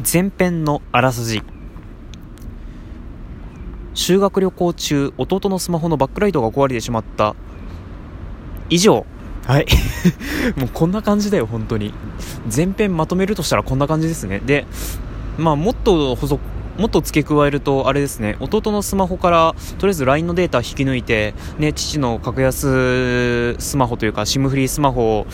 前編のあらすじ。修学旅行中弟のスマホのバックライトが壊れてしまった。以上。はい。もうこんな感じだよ本当に。前編まとめるとしたらこんな感じですね。でまあもっと補足もっと付け加えると、あれですね、弟のスマホから、とりあえず LINE のデータ引き抜いて、ね、父の格安スマホというか、SIM フリースマホ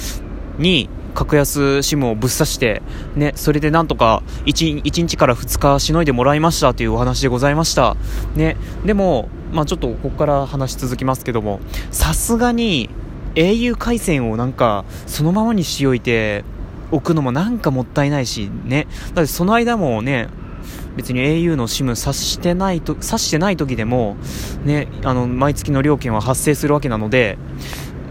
に、格安 SIM をぶっ刺して、ね、それでなんとか 1, 1日から2日しのいでもらいましたというお話でございました。ね、でも、まあちょっとここから話し続きますけども、さすがに au 回線をなんかそのままにしておいておくのもなんかもったいないし、ね。だってその間もね、別に au の SIM 挿してないと、挿してない時でも、ね、あの、毎月の料金は発生するわけなので、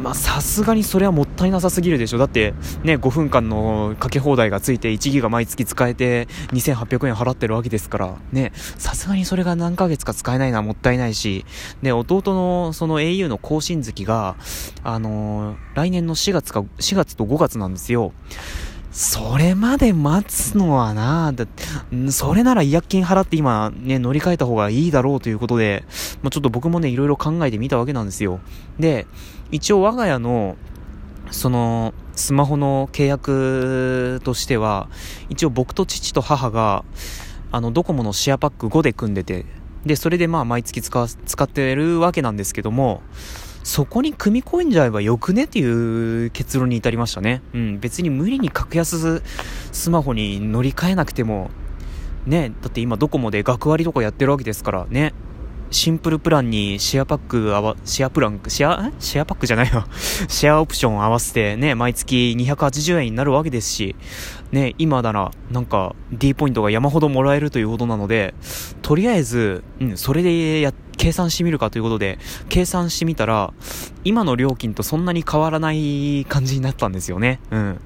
まさすがにそれはもったいなさすぎるでしょ。だってね5分間のかけ放題がついて1ギガ毎月使えて2800円払ってるわけですからねさすがにそれが何ヶ月か使えないのはもったいないしね弟のその au の更新月があのー、来年の4月か4月と5月なんですよ。それまで待つのはなだそれなら違約金払って今ね、乗り換えた方がいいだろうということで、まあ、ちょっと僕もね、いろいろ考えてみたわけなんですよ。で、一応我が家の、その、スマホの契約としては、一応僕と父と母が、あの、ドコモのシェアパック5で組んでて、で、それでまあ毎月使使ってるわけなんですけども、そこに組み込んじゃえばよくねっていう結論に至りましたね。うん、別に無理に格安スマホに乗り換えなくても、ね、だって今ドコモで学割とかやってるわけですからね。シンプルプランにシェアパックあわ、シェアプラン、シェア、シェアパックじゃないよ。シェアオプション合わせてね、毎月280円になるわけですし、ね、今ならなんか D ポイントが山ほどもらえるということなので、とりあえず、うん、それでや、計算してみるかということで、計算してみたら、今の料金とそんなに変わらない感じになったんですよね。うん。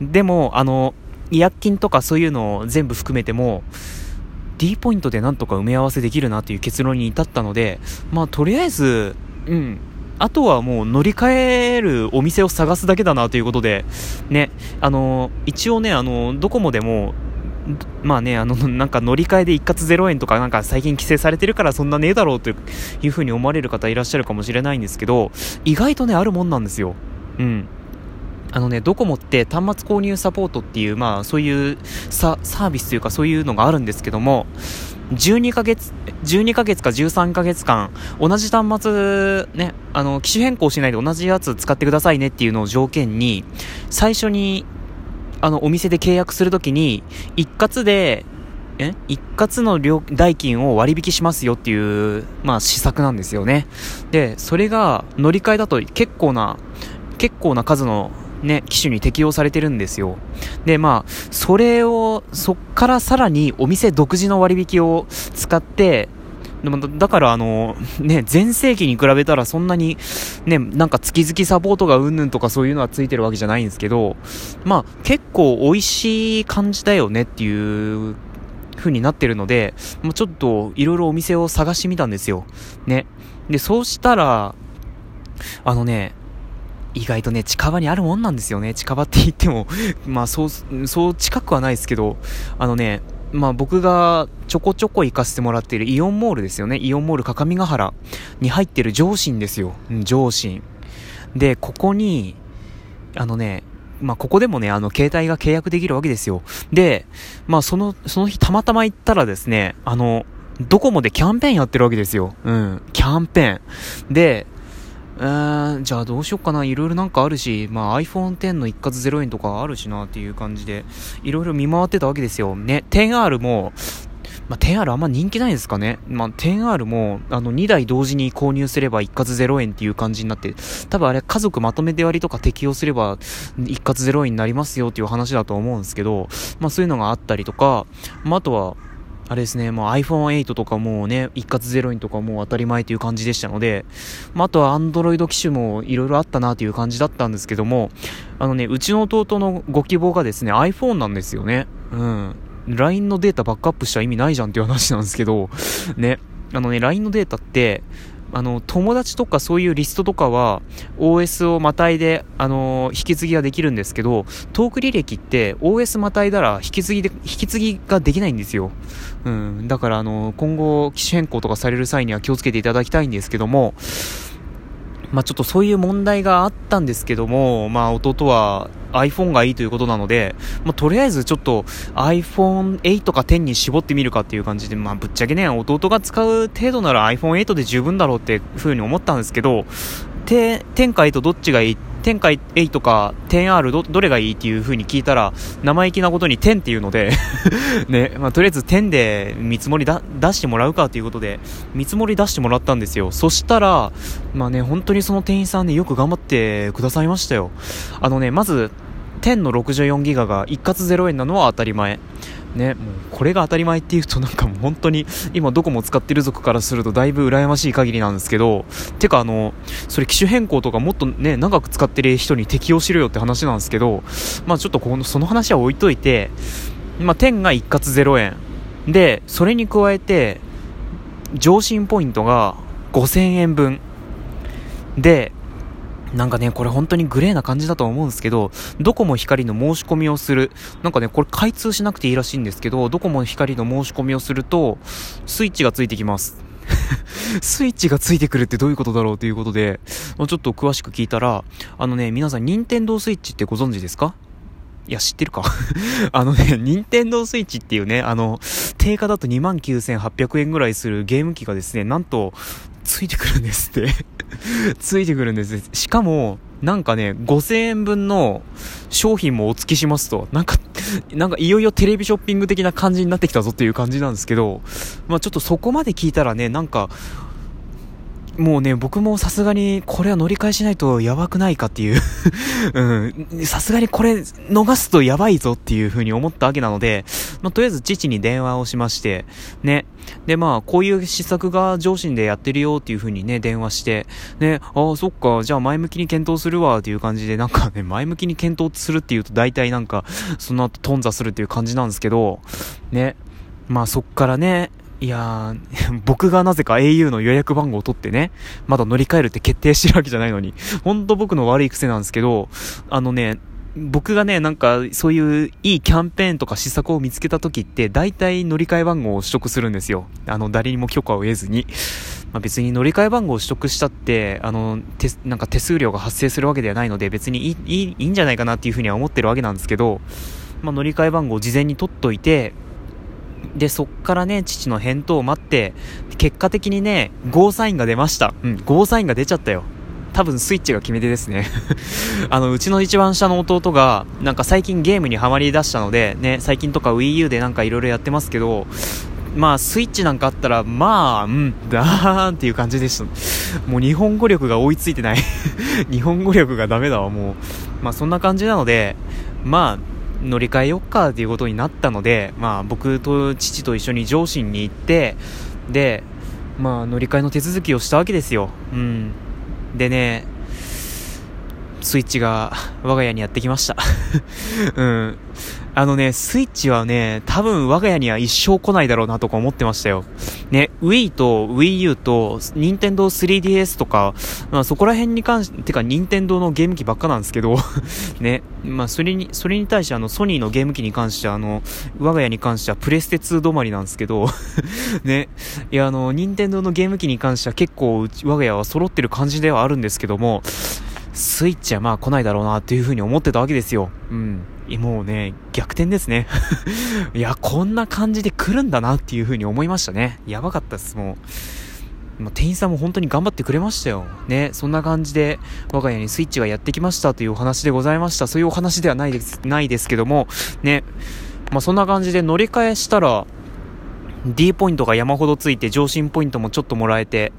でも、あの、違約金とかそういうのを全部含めても、D ポイントでなんとか埋め合わせできるなという結論に至ったので、まあ、とりあえず、うん、あとはもう乗り換えるお店を探すだけだなということで、ね、あの、一応ね、あの、ドコモでも、まあね、あの、なんか乗り換えで一括0円とかなんか最近規制されてるからそんなねえだろうというふうに思われる方いらっしゃるかもしれないんですけど、意外とね、あるもんなんですよ。うん。あのね、ドコモって端末購入サポートっていう、まあそういうサービスというかそういうのがあるんですけども、12ヶ月、12ヶ月か13ヶ月間、同じ端末、ね、あの、機種変更しないで同じやつ使ってくださいねっていうのを条件に、最初に、あの、お店で契約するときに、一括で、え一括の料代金を割引しますよっていう、まあ、施策なんですよね。で、それが乗り換えだと結構な、結構な数のね、機種に適用されてるんですよ。で、まあ、それを、そっからさらにお店独自の割引を使って、でもだからあの、ね、前世紀に比べたらそんなに、ね、なんか月々サポートがうんぬんとかそういうのはついてるわけじゃないんですけど、まあ結構美味しい感じだよねっていう風になってるので、もうちょっといろいろお店を探してみたんですよ。ね。で、そうしたら、あのね、意外とね、近場にあるもんなんですよね。近場って言っても まあそう、そう近くはないですけど、あのね、まあ僕がちょこちょこ行かせてもらっているイオンモールですよね。イオンモール各務原に入ってる上信ですよ。上信。で、ここに、あのね、まあ、ここでもね、あの、携帯が契約できるわけですよ。で、まあ、その、その日たまたま行ったらですね、あの、ドコモでキャンペーンやってるわけですよ。うん、キャンペーン。で、えー、じゃあどうしよっかな。いろいろなんかあるし、まあ iPhone X の一括0円とかあるしなっていう感じで、いろいろ見回ってたわけですよ。ね、10R も、まあ、10R あんま人気ないですかね。まあ、10R も、あの、2台同時に購入すれば一括0円っていう感じになって、多分あれ家族まとめて割とか適用すれば一括0円になりますよっていう話だと思うんですけど、まあそういうのがあったりとか、まああとは、あれですね、もう iPhone8 とかもうね、一括ゼロインとかもう当たり前という感じでしたので、まあ、あとは Android 機種もいろいろあったなという感じだったんですけども、あのね、うちの弟のご希望がですね、iPhone なんですよね。うん。LINE のデータバックアップした意味ないじゃんっていう話なんですけど、ね。あのね、LINE のデータって、あの、友達とかそういうリストとかは OS をまたいで、あの引き継ぎができるんですけど、トーク履歴って OS またいだら引き継ぎで、引き継ぎができないんですよ。うん。だから、あの、今後機種変更とかされる際には気をつけていただきたいんですけども、まあ、ちょっとそういう問題があったんですけども、まあ、弟は iPhone がいいということなので、まあ、とりあえずちょっと iPhone8 か10に絞ってみるかっていう感じで、まあ、ぶっちゃけね、弟が使う程度なら iPhone8 で十分だろうっていう風に思ったんですけど、10か8どっちがいい天下8か 10R どどれがいいっていう風に聞いたら生意気なことに10っていうので ね、まあ、とりあえず10で見積もりだ出してもらうかということで見積もり出してもらったんですよ。そしたらまあね本当にその店員さんねよく頑張ってくださいましたよ。あのねまず10の64ギガが一括0円なのは当たり前。ね、もうこれが当たり前っていうとなんかもう本当に今どこも使ってる族からするとだいぶ羨ましい限りなんですけどてかあのそれ機種変更とかもっとね長く使ってる人に適用しろよって話なんですけどまあちょっとこのその話は置いといてまあ10が一括0円。でそれに加えて上新ポイントが5000円分。でなんかね、これ本当にグレーな感じだと思うんですけど、ドコモ光の申し込みをする。なんかね、これ開通しなくていいらしいんですけど、ドコモ光の申し込みをすると、スイッチがついてきます。スイッチがついてくるってどういうことだろうということで、ちょっと詳しく聞いたら、あのね、皆さん、任天堂スイッチってご存知ですか？いや、知ってるか あのね、任天堂スイッチっていうね、あの、定価だと29,800円ぐらいするゲーム機がですね、なんと、ついてくるんですって ついてくるんです。しかも、なんかね、5000円分の商品もお付きしますと。なんか、なんかいよいよテレビショッピング的な感じになってきたぞっていう感じなんですけど、まあちょっとそこまで聞いたらね、なんか、もうね、僕もさすがにこれは乗り換えしないとやばくないかっていう うん、さすがにこれ逃すとやばいぞっていう風に思ったわけなので、まあ、とりあえず父に電話をしまして、ね。で、まあ、こういう施策が上心でやってるよっていう風にね、電話して、ね、ああ、そっか、じゃあ前向きに検討するわっていう感じで、なんかね、前向きに検討するっていうと大体なんか、その後頓挫するっていう感じなんですけど、ね。まあそっからね、いやー、僕がなぜか au の予約番号を取ってね、まだ乗り換えるって決定してるわけじゃないのに、ほんと僕の悪い癖なんですけど、あのね、僕がね、なんか、そういういいキャンペーンとか施策を見つけた時って、大体乗り換え番号を取得するんですよ。あの、誰にも許可を得ずに。まあ、別に乗り換え番号を取得したって、あの、手、なんか手数料が発生するわけではないので、別にいい、いいんじゃないかなっていうふうには思ってるわけなんですけど、まあ、乗り換え番号を事前に取っといて、で、そっからね、父の返答を待って、結果的にね、ゴーサインが出ました。うん、ゴーサインが出ちゃったよ。多分スイッチが決め手ですね あの、うちの一番下の弟が、なんか最近ゲームにはまり出したので、ね、最近とか Wii U でなんか色々やってますけど、まあ、スイッチなんかあったら、まあ、うん、だーんっていう感じでした。もう日本語力が追いついてない 日本語力がダメだわ、もう。まあ、そんな感じなので、まあ、乗り換えよっかということになったので、まあ、僕と父と一緒に上信に行ってで、まあ、乗り換えの手続きをしたわけですよ、うん、でねスイッチが我が家にやってきました うんあのね、スイッチはね、多分我が家には一生来ないだろうなとか思ってましたよ。ね、Wii と Wii U と Nintendo 3DS とか、まあそこら辺に関して、てか Nintendo のゲーム機ばっかなんですけど ね、まあそれに、それに対してあのソニーのゲーム機に関してはあの、我が家に関してはプレステ2止まりなんですけど ね、いやあの、Nintendo のゲーム機に関しては結構我が家は揃ってる感じではあるんですけども、スイッチはまあ来ないだろうなっていう風に思ってたわけですよ。うん。もうね、逆転ですね。いや、こんな感じで来るんだなっていう風に思いましたね。やばかったです、もう。もう店員さんも本当に頑張ってくれましたよ。ね、そんな感じで我が家にスイッチがやってきましたというお話でございました。そういうお話ではないです、ないですけども、ね、まあそんな感じで乗り換えしたら、D ポイントが山ほどついて上進ポイントもちょっともらえて、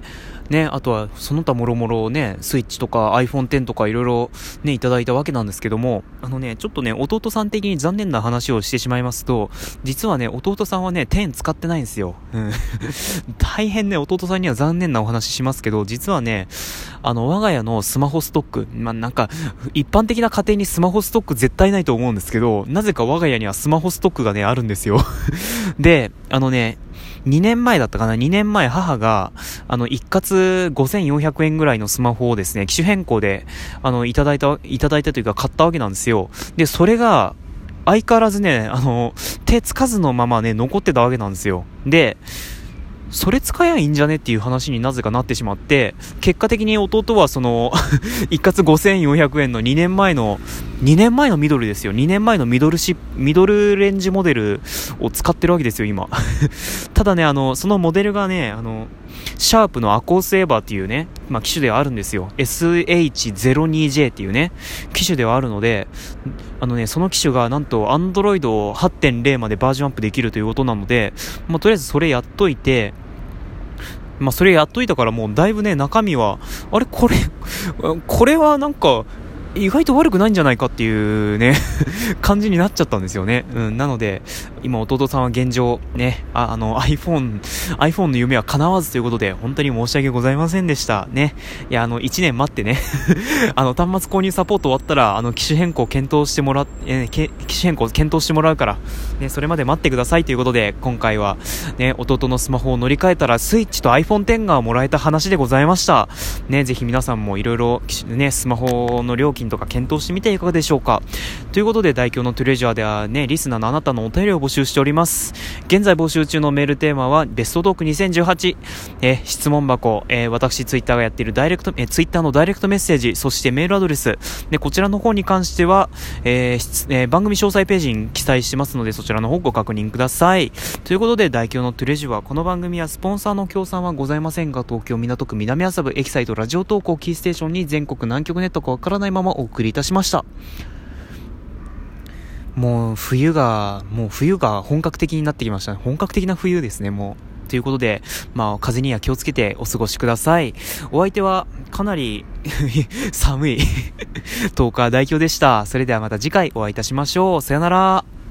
ね、あとはその他もろもろね、スイッチとか iPhone X とかいろいろね、いただいたわけなんですけども、あのね、ちょっとね、弟さん的に残念な話をしてしまいますと、実はね、弟さんはね、10使ってないんですよ。うん。大変ね、弟さんには残念なお話しますけど、実はね、あの、我が家のスマホストック、まあ、なんか、一般的な家庭にスマホストック絶対ないと思うんですけど、なぜか我が家にはスマホストックがね、あるんですよ。で、あのね、2年前だったかな ?2 年前母が、あの、一括5400円ぐらいのスマホをですね、機種変更で、あの、いただいた、いただいたというか買ったわけなんですよ。で、それが、相変わらずね、あの、手つかずのままね、残ってたわけなんですよ。で、それ使えばいいんじゃねっていう話になぜかなってしまって、結果的に弟はその 一括5400円の2年前の、2年前のミドルですよ。2年前のミドルシミドルレンジモデルを使ってるわけですよ、今。ただね、あの、そのモデルがね、あの、シャープのアコースエバーっていうね、まあ、機種ではあるんですよ。SH02J っていうね、機種ではあるので、あのね、その機種がなんと Android 8.0までバージョンアップできるということなので、まあ、とりあえずそれやっといて、まあ、それやっといたからもうだいぶね、中身は、あれこれ、これはなんか、意外と悪くないんじゃないかっていうね 感じになっちゃったんですよね。うん、なので、今弟さんは現状、ね、ああの iPhone、iPhone の夢は叶わずということで、本当に申し訳ございませんでした。ね。いや、あの、1年待ってね あの、端末購入サポート終わったら、あの、機種変更検討してもら、えー、機種変更検討してもらうから、ね、それまで待ってくださいということで、今回は、ね、弟のスマホを乗り換えたら、スイッチと iPhone X がもらえた話でございました。ね、ぜひ皆さんもいろいろ、ね、スマホの料金とか検討してみてはいかがでしょうか。ということで、代表のトレジャーではね、リスナーのあなたのお便りを募集しております。現在募集中のメールテーマは、ベストトーク2018、え質問箱、えー、私ツイッターがやっているダイレクト、えー、ツイッターのダイレクトメッセージ、そしてメールアドレス、で、こちらの方に関しては、えーえー、番組詳細ページに記載してますので、そちらの方ご確認ください。ということで、代表のトレジュは、この番組はスポンサーの協賛はございませんが、東京港区南麻布エキサイトラジオ投稿キーステーションに全国南極ネットかわからないままお送りいたしました。もう冬が、もう冬が本格的になってきましたね。本格的な冬ですね、もう。ということで、まあ、風には気をつけてお過ごしください。お相手は、かなり 寒い 10日代表でした。それではまた次回お会いいたしましょう。さよなら。